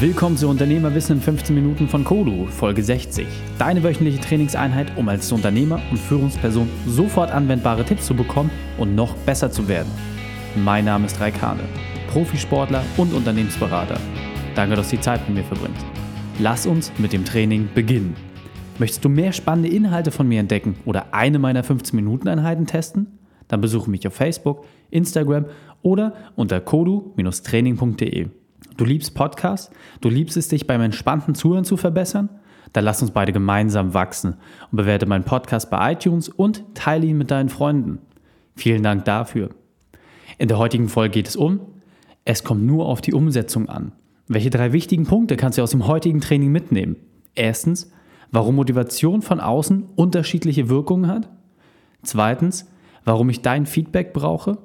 Willkommen zu Unternehmerwissen in 15 Minuten von Kodu, Folge 60. Deine wöchentliche Trainingseinheit, um als Unternehmer und Führungsperson sofort anwendbare Tipps zu bekommen und noch besser zu werden. Mein Name ist Raikane, Profisportler und Unternehmensberater. Danke, dass du die Zeit mit mir verbringst. Lass uns mit dem Training beginnen. Möchtest du mehr spannende Inhalte von mir entdecken oder eine meiner 15-Minuten-Einheiten testen? Dann besuche mich auf Facebook, Instagram oder unter kodu-training.de. Du liebst Podcasts? Du liebst es, dich beim entspannten Zuhören zu verbessern? Dann lass uns beide gemeinsam wachsen und bewerte meinen Podcast bei iTunes und teile ihn mit deinen Freunden. Vielen Dank dafür. In der heutigen Folge geht es um, es kommt nur auf die Umsetzung an. Welche drei wichtigen Punkte kannst du aus dem heutigen Training mitnehmen? Erstens, warum Motivation von außen unterschiedliche Wirkungen hat. Zweitens, warum ich dein Feedback brauche.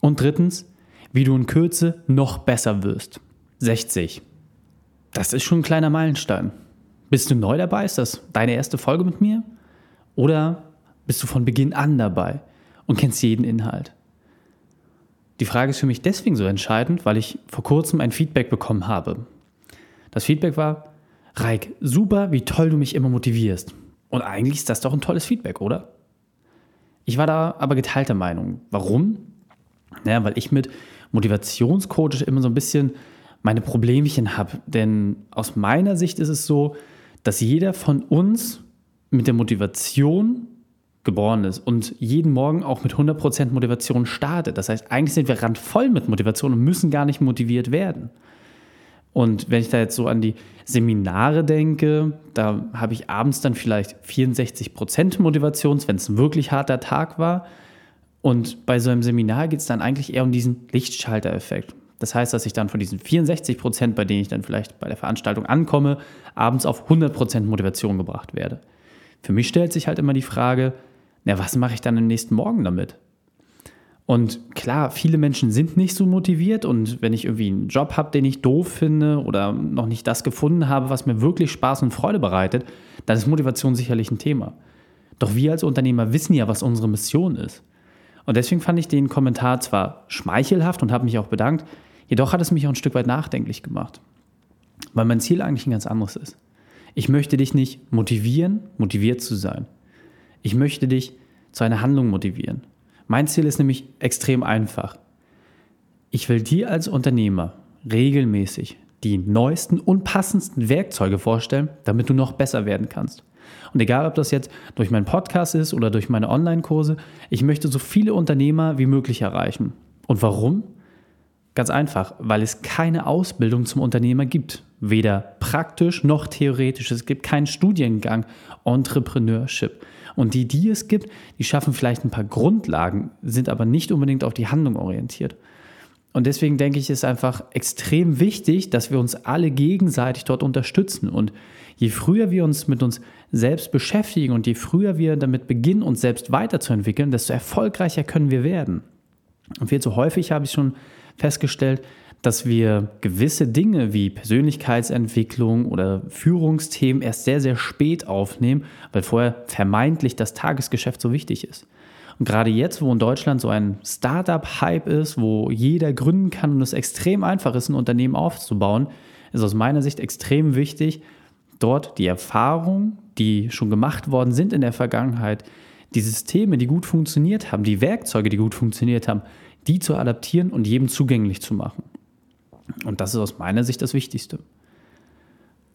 Und drittens, wie du in Kürze noch besser wirst. 60. Das ist schon ein kleiner Meilenstein. Bist du neu dabei? Ist das deine erste Folge mit mir? Oder bist du von Beginn an dabei und kennst jeden Inhalt? Die Frage ist für mich deswegen so entscheidend, weil ich vor kurzem ein Feedback bekommen habe. Das Feedback war, Reik, super, wie toll du mich immer motivierst. Und eigentlich ist das doch ein tolles Feedback, oder? Ich war da aber geteilter Meinung. Warum? Naja, weil ich mit Motivationscoach immer so ein bisschen meine Problemchen habe. Denn aus meiner Sicht ist es so, dass jeder von uns mit der Motivation geboren ist und jeden Morgen auch mit 100% Motivation startet. Das heißt, eigentlich sind wir randvoll mit Motivation und müssen gar nicht motiviert werden. Und wenn ich da jetzt so an die Seminare denke, da habe ich abends dann vielleicht 64% Motivation, wenn es ein wirklich harter Tag war. Und bei so einem Seminar geht es dann eigentlich eher um diesen Lichtschalter-Effekt. Das heißt, dass ich dann von diesen 64 Prozent, bei denen ich dann vielleicht bei der Veranstaltung ankomme, abends auf 100 Prozent Motivation gebracht werde. Für mich stellt sich halt immer die Frage, na, was mache ich dann am nächsten Morgen damit? Und klar, viele Menschen sind nicht so motiviert und wenn ich irgendwie einen Job habe, den ich doof finde oder noch nicht das gefunden habe, was mir wirklich Spaß und Freude bereitet, dann ist Motivation sicherlich ein Thema. Doch wir als Unternehmer wissen ja, was unsere Mission ist. Und deswegen fand ich den Kommentar zwar schmeichelhaft und habe mich auch bedankt, Jedoch hat es mich auch ein Stück weit nachdenklich gemacht, weil mein Ziel eigentlich ein ganz anderes ist. Ich möchte dich nicht motivieren, motiviert zu sein. Ich möchte dich zu einer Handlung motivieren. Mein Ziel ist nämlich extrem einfach. Ich will dir als Unternehmer regelmäßig die neuesten und passendsten Werkzeuge vorstellen, damit du noch besser werden kannst. Und egal, ob das jetzt durch meinen Podcast ist oder durch meine Online-Kurse, ich möchte so viele Unternehmer wie möglich erreichen. Und warum? Ganz einfach, weil es keine Ausbildung zum Unternehmer gibt. Weder praktisch noch theoretisch. Es gibt keinen Studiengang Entrepreneurship. Und die, die es gibt, die schaffen vielleicht ein paar Grundlagen, sind aber nicht unbedingt auf die Handlung orientiert. Und deswegen denke ich, ist einfach extrem wichtig, dass wir uns alle gegenseitig dort unterstützen. Und je früher wir uns mit uns selbst beschäftigen und je früher wir damit beginnen, uns selbst weiterzuentwickeln, desto erfolgreicher können wir werden. Und viel zu häufig habe ich schon festgestellt, dass wir gewisse Dinge wie Persönlichkeitsentwicklung oder Führungsthemen erst sehr, sehr spät aufnehmen, weil vorher vermeintlich das Tagesgeschäft so wichtig ist. Und gerade jetzt, wo in Deutschland so ein Startup-Hype ist, wo jeder gründen kann und es extrem einfach ist, ein Unternehmen aufzubauen, ist aus meiner Sicht extrem wichtig, dort die Erfahrungen, die schon gemacht worden sind in der Vergangenheit, die Systeme, die gut funktioniert haben, die Werkzeuge, die gut funktioniert haben, die zu adaptieren und jedem zugänglich zu machen. Und das ist aus meiner Sicht das Wichtigste.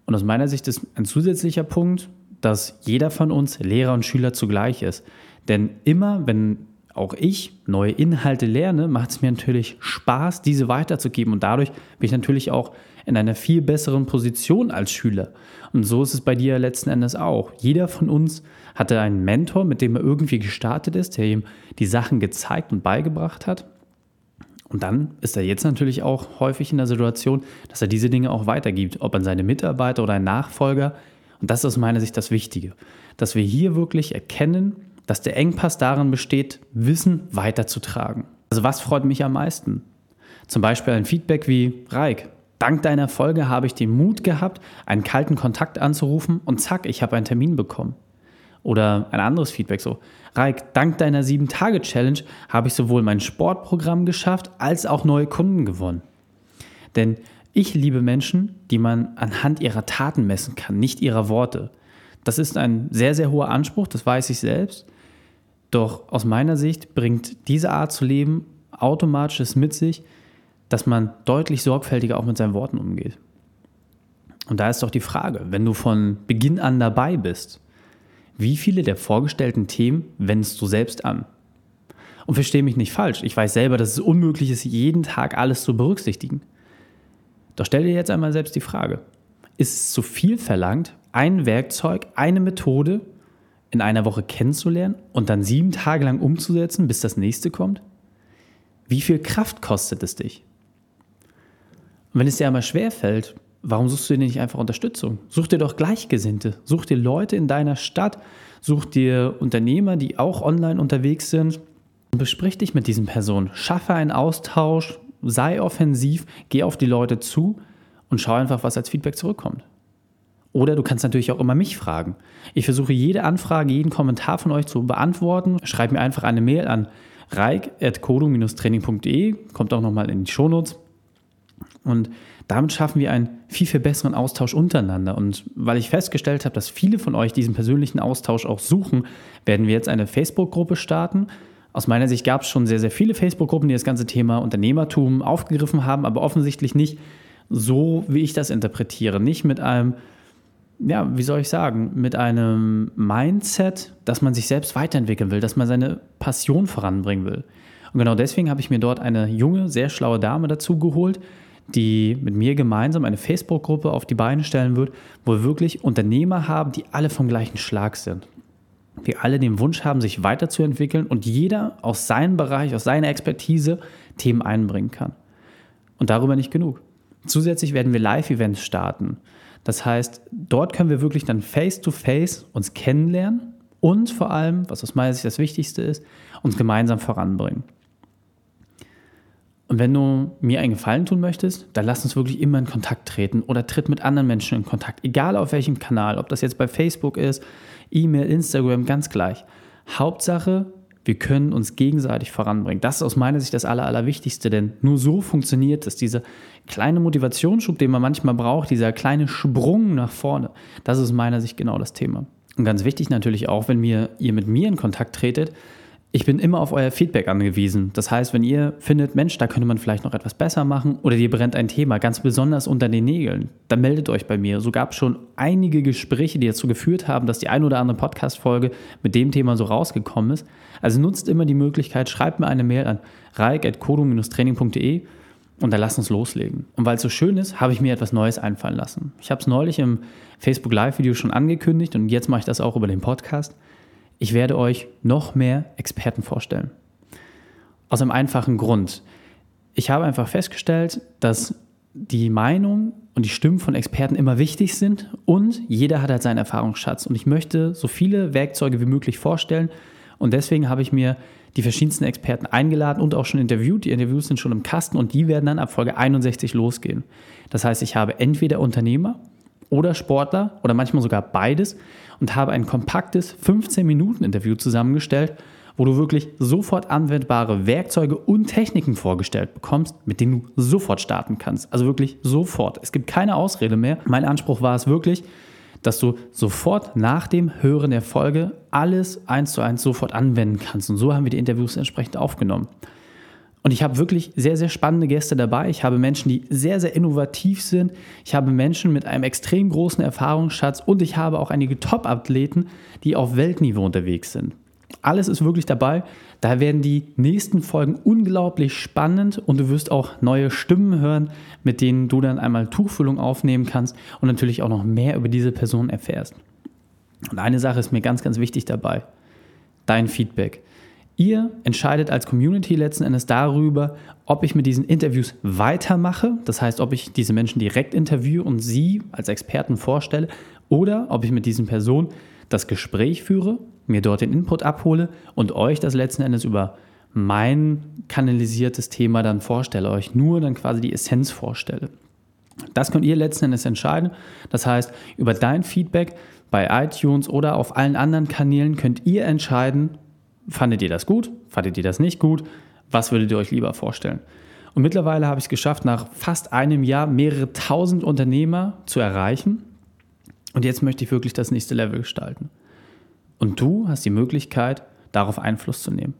Und aus meiner Sicht ist ein zusätzlicher Punkt, dass jeder von uns Lehrer und Schüler zugleich ist. Denn immer, wenn auch ich neue Inhalte lerne, macht es mir natürlich Spaß, diese weiterzugeben. Und dadurch bin ich natürlich auch in einer viel besseren Position als Schüler. Und so ist es bei dir letzten Endes auch. Jeder von uns hatte einen Mentor, mit dem er irgendwie gestartet ist, der ihm die Sachen gezeigt und beigebracht hat. Und dann ist er jetzt natürlich auch häufig in der Situation, dass er diese Dinge auch weitergibt, ob an seine Mitarbeiter oder einen Nachfolger. Und das ist aus meiner Sicht das Wichtige, dass wir hier wirklich erkennen, dass der Engpass darin besteht, Wissen weiterzutragen. Also was freut mich am meisten? Zum Beispiel ein Feedback wie, Reik, dank deiner Folge habe ich den Mut gehabt, einen kalten Kontakt anzurufen und zack, ich habe einen Termin bekommen. Oder ein anderes Feedback so. Raik, dank deiner 7-Tage-Challenge habe ich sowohl mein Sportprogramm geschafft, als auch neue Kunden gewonnen. Denn Ich liebe Menschen, die man anhand ihrer Taten messen kann, nicht ihrer Worte. Das ist ein sehr, sehr hoher Anspruch, das weiß ich selbst. Doch aus meiner Sicht bringt diese Art zu leben automatisch es mit sich, dass man deutlich sorgfältiger auch mit seinen Worten umgeht. Und da ist doch die Frage, wenn du von Beginn an dabei bist, wie viele der vorgestellten Themen wendest du selbst an? Und verstehe mich nicht falsch, ich weiß selber, dass es unmöglich ist, jeden Tag alles zu berücksichtigen. Doch stell dir jetzt einmal selbst die Frage, ist es zu viel verlangt, ein Werkzeug, eine Methode in einer Woche kennenzulernen und dann sieben Tage lang umzusetzen, bis das nächste kommt? Wie viel Kraft kostet es dich? Und wenn es dir einmal schwerfällt, warum suchst du dir nicht einfach Unterstützung? Such dir doch Gleichgesinnte. Such dir Leute in deiner Stadt. Such dir Unternehmer, die auch online unterwegs sind. Und besprich dich mit diesen Personen. Schaffe einen Austausch. Sei offensiv. Geh auf die Leute zu und schau einfach, was als Feedback zurückkommt. Oder du kannst natürlich auch immer mich fragen. Ich versuche jede Anfrage, jeden Kommentar von euch zu beantworten. Schreib mir einfach eine Mail an reik.kodo-training.de, kommt auch nochmal in die Shownotes. Und damit schaffen wir einen viel, viel besseren Austausch untereinander. Und weil ich festgestellt habe, dass viele von euch diesen persönlichen Austausch auch suchen, werden wir jetzt eine Facebook-Gruppe starten. Aus meiner Sicht gab es schon sehr, sehr viele Facebook-Gruppen, die das ganze Thema Unternehmertum aufgegriffen haben, aber offensichtlich nicht so, wie ich das interpretiere. Nicht mit einem ja, wie soll ich sagen, mit einem Mindset, dass man sich selbst weiterentwickeln will, dass man seine Passion voranbringen will. Und genau deswegen habe ich mir dort eine junge, sehr schlaue Dame dazu geholt, die mit mir gemeinsam eine Facebook-Gruppe auf die Beine stellen wird, wo wir wirklich Unternehmer haben, die alle vom gleichen Schlag sind. Wir alle den Wunsch haben, sich weiterzuentwickeln und jeder aus seinem Bereich, aus seiner Expertise Themen einbringen kann. Und darüber nicht genug. Zusätzlich werden wir Live-Events starten. Das heißt, dort können wir wirklich dann face-to-face -face uns kennenlernen und vor allem, was aus meiner Sicht das Wichtigste ist, uns gemeinsam voranbringen. Und wenn du mir einen Gefallen tun möchtest, dann lass uns wirklich immer in Kontakt treten oder tritt mit anderen Menschen in Kontakt, egal auf welchem Kanal, ob das jetzt bei Facebook ist, E-Mail, Instagram, ganz gleich. Hauptsache, wir können uns gegenseitig voranbringen. Das ist aus meiner Sicht das Aller, Allerwichtigste, denn nur so funktioniert es. Dieser kleine Motivationsschub, den man manchmal braucht, dieser kleine Sprung nach vorne, das ist aus meiner Sicht genau das Thema. Und ganz wichtig natürlich auch, wenn ihr mit mir in Kontakt tretet, ich bin immer auf euer Feedback angewiesen. Das heißt, wenn ihr findet, Mensch, da könnte man vielleicht noch etwas besser machen oder dir brennt ein Thema ganz besonders unter den Nägeln, dann meldet euch bei mir. So gab es schon einige Gespräche, die dazu geführt haben, dass die ein oder andere Podcast-Folge mit dem Thema so rausgekommen ist. Also nutzt immer die Möglichkeit, schreibt mir eine Mail an reik.kodo-training.de und dann lasst uns loslegen. Und weil es so schön ist, habe ich mir etwas Neues einfallen lassen. Ich habe es neulich im Facebook Live-Video schon angekündigt und jetzt mache ich das auch über den Podcast. Ich werde euch noch mehr Experten vorstellen. Aus einem einfachen Grund. Ich habe einfach festgestellt, dass die Meinung und die Stimmen von Experten immer wichtig sind und jeder hat halt seinen Erfahrungsschatz. Und ich möchte so viele Werkzeuge wie möglich vorstellen. Und deswegen habe ich mir die verschiedensten Experten eingeladen und auch schon interviewt. Die Interviews sind schon im Kasten und die werden dann ab Folge 61 losgehen. Das heißt, ich habe entweder Unternehmer oder Sportler oder manchmal sogar beides und habe ein kompaktes 15-Minuten-Interview zusammengestellt, wo du wirklich sofort anwendbare Werkzeuge und Techniken vorgestellt bekommst, mit denen du sofort starten kannst. Also wirklich sofort. Es gibt keine Ausrede mehr. Mein Anspruch war es wirklich, dass du sofort nach dem Hören der Folge alles eins zu eins sofort anwenden kannst. Und so haben wir die Interviews entsprechend aufgenommen. Und ich habe wirklich sehr, sehr spannende Gäste dabei. Ich habe Menschen, die sehr, sehr innovativ sind. Ich habe Menschen mit einem extrem großen Erfahrungsschatz und ich habe auch einige Top-Athleten, die auf Weltniveau unterwegs sind. Alles ist wirklich dabei. Da werden die nächsten Folgen unglaublich spannend und du wirst auch neue Stimmen hören, mit denen du dann einmal Tuchfüllung aufnehmen kannst und natürlich auch noch mehr über diese Person erfährst. Und eine Sache ist mir ganz, ganz wichtig dabei. Dein Feedback. Ihr entscheidet als Community letzten Endes darüber, ob ich mit diesen Interviews weitermache, das heißt, ob ich diese Menschen direkt interviewe und sie als Experten vorstelle, oder ob ich mit diesen Personen das Gespräch führe, mir dort den Input abhole und euch das letzten Endes über mein kanalisiertes Thema dann vorstelle, euch nur dann quasi die Essenz vorstelle. Das könnt ihr letzten Endes entscheiden. Das heißt, über dein Feedback bei iTunes oder auf allen anderen Kanälen könnt ihr entscheiden, Fandet ihr das gut? Fandet ihr das nicht gut? Was würdet ihr euch lieber vorstellen? Und mittlerweile habe ich es geschafft, nach fast einem Jahr mehrere tausend Unternehmer zu erreichen. Und jetzt möchte ich wirklich das nächste Level gestalten. Und du hast die Möglichkeit, darauf Einfluss zu nehmen.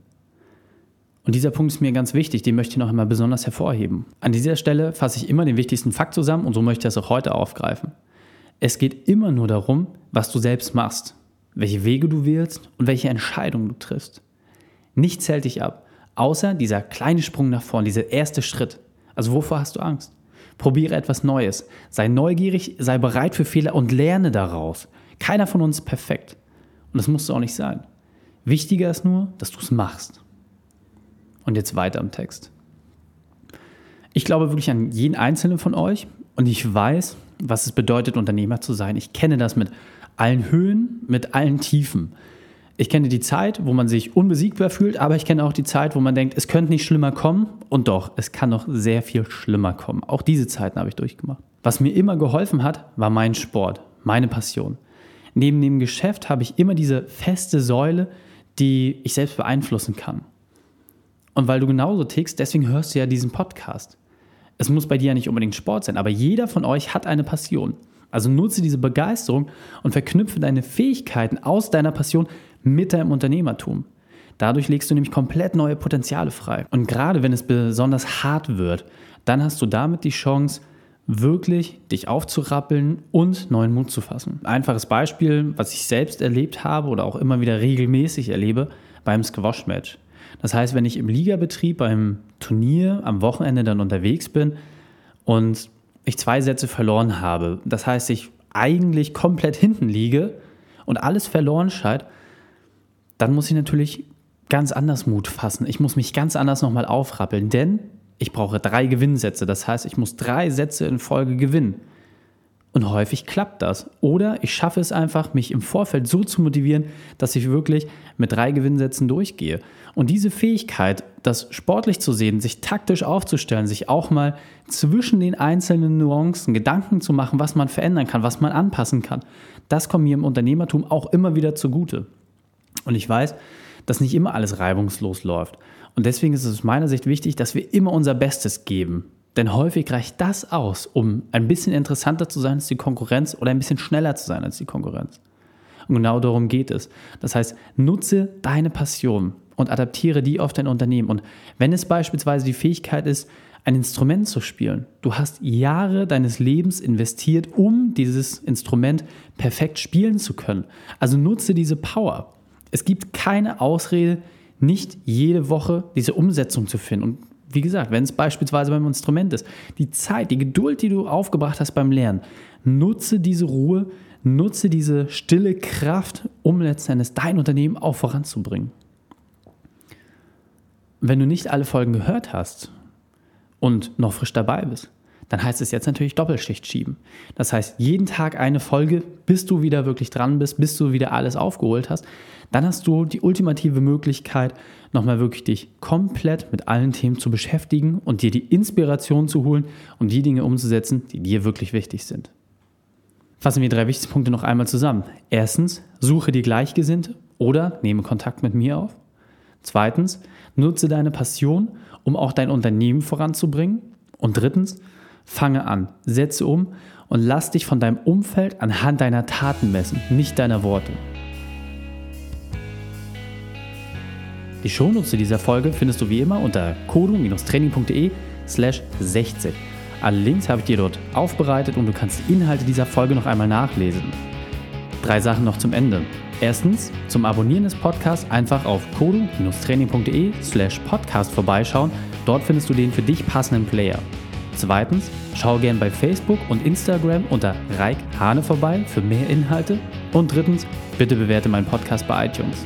Und dieser Punkt ist mir ganz wichtig, den möchte ich noch einmal besonders hervorheben. An dieser Stelle fasse ich immer den wichtigsten Fakt zusammen und so möchte ich das auch heute aufgreifen. Es geht immer nur darum, was du selbst machst, welche Wege du wählst und welche Entscheidungen du triffst. Nichts hält dich ab, außer dieser kleine Sprung nach vorn, dieser erste Schritt. Also wovor hast du Angst? Probiere etwas Neues, sei neugierig, sei bereit für Fehler und lerne daraus. Keiner von uns ist perfekt. Und das musst du auch nicht sein. Wichtiger ist nur, dass du es machst. Und jetzt weiter im Text. Ich glaube wirklich an jeden einzelnen von euch und ich weiß, was es bedeutet, Unternehmer zu sein. Ich kenne das mit allen Höhen, mit allen Tiefen. Ich kenne die Zeit, wo man sich unbesiegbar fühlt, aber ich kenne auch die Zeit, wo man denkt, es könnte nicht schlimmer kommen. Und doch, es kann noch sehr viel schlimmer kommen. Auch diese Zeiten habe ich durchgemacht. Was mir immer geholfen hat, war mein Sport, meine Passion. Neben dem Geschäft habe ich immer diese feste Säule, die ich selbst beeinflussen kann. Und weil du genauso tickst, deswegen hörst du ja diesen Podcast. Es muss bei dir ja nicht unbedingt Sport sein, aber jeder von euch hat eine Passion. Also nutze diese Begeisterung und verknüpfe deine Fähigkeiten aus deiner Passion mit deinem Unternehmertum. Dadurch legst du nämlich komplett neue Potenziale frei. Und gerade wenn es besonders hart wird, dann hast du damit die Chance, wirklich dich aufzurappeln und neuen Mut zu fassen. Einfaches Beispiel, was ich selbst erlebt habe oder auch immer wieder regelmäßig erlebe, beim Squash-Match. Das heißt, wenn ich im Ligabetrieb beim Turnier am Wochenende dann unterwegs bin und ich zwei Sätze verloren habe, das heißt, ich eigentlich komplett hinten liege und alles verloren scheint, dann muss ich natürlich ganz anders Mut fassen. Ich muss mich ganz anders nochmal aufrappeln, denn ich brauche drei Gewinnsätze. Das heißt, ich muss drei Sätze in Folge gewinnen. Und häufig klappt das. Oder ich schaffe es einfach, mich im Vorfeld so zu motivieren, dass ich wirklich mit drei Gewinnsätzen durchgehe. Und diese Fähigkeit, das sportlich zu sehen, sich taktisch aufzustellen, sich auch mal zwischen den einzelnen Nuancen Gedanken zu machen, was man verändern kann, was man anpassen kann, das kommt mir im Unternehmertum auch immer wieder zugute. Und ich weiß, dass nicht immer alles reibungslos läuft. Und deswegen ist es aus meiner Sicht wichtig, dass wir immer unser Bestes geben. Denn häufig reicht das aus, um ein bisschen interessanter zu sein als die Konkurrenz oder ein bisschen schneller zu sein als die Konkurrenz. Und genau darum geht es. Das heißt, nutze deine Passion und adaptiere die auf dein Unternehmen. Und wenn es beispielsweise die Fähigkeit ist, ein Instrument zu spielen, du hast Jahre deines Lebens investiert, um dieses Instrument perfekt spielen zu können. Also nutze diese Power. Es gibt keine Ausrede, nicht jede Woche diese Umsetzung zu finden. Und wie gesagt, wenn es beispielsweise beim Instrument ist, die Zeit, die Geduld, die du aufgebracht hast beim Lernen, nutze diese Ruhe, nutze diese stille Kraft, um letztendlich dein Unternehmen auch voranzubringen. Wenn du nicht alle Folgen gehört hast und noch frisch dabei bist, dann heißt es jetzt natürlich Doppelschicht schieben. Das heißt, jeden Tag eine Folge, bis du wieder wirklich dran bist, bis du wieder alles aufgeholt hast. Dann hast du die ultimative Möglichkeit, nochmal wirklich dich komplett mit allen Themen zu beschäftigen und dir die Inspiration zu holen, um die Dinge umzusetzen, die dir wirklich wichtig sind. Fassen wir drei wichtigste Punkte noch einmal zusammen. Erstens, suche dir Gleichgesinnte oder nehme Kontakt mit mir auf. Zweitens, nutze deine Passion, um auch dein Unternehmen voranzubringen. Und drittens, fange an, setze um und lass dich von deinem Umfeld anhand deiner Taten messen, nicht deiner Worte. Die Shownotes zu dieser Folge findest du wie immer unter kodu-training.de slash 60. Alle Links habe ich dir dort aufbereitet und du kannst die Inhalte dieser Folge noch einmal nachlesen. Drei Sachen noch zum Ende. Erstens, zum Abonnieren des Podcasts einfach auf kodu-training.de slash podcast vorbeischauen. Dort findest du den für dich passenden Player. Zweitens, schau gern bei Facebook und Instagram unter Reik Hane vorbei für mehr Inhalte. Und drittens, bitte bewerte meinen Podcast bei iTunes.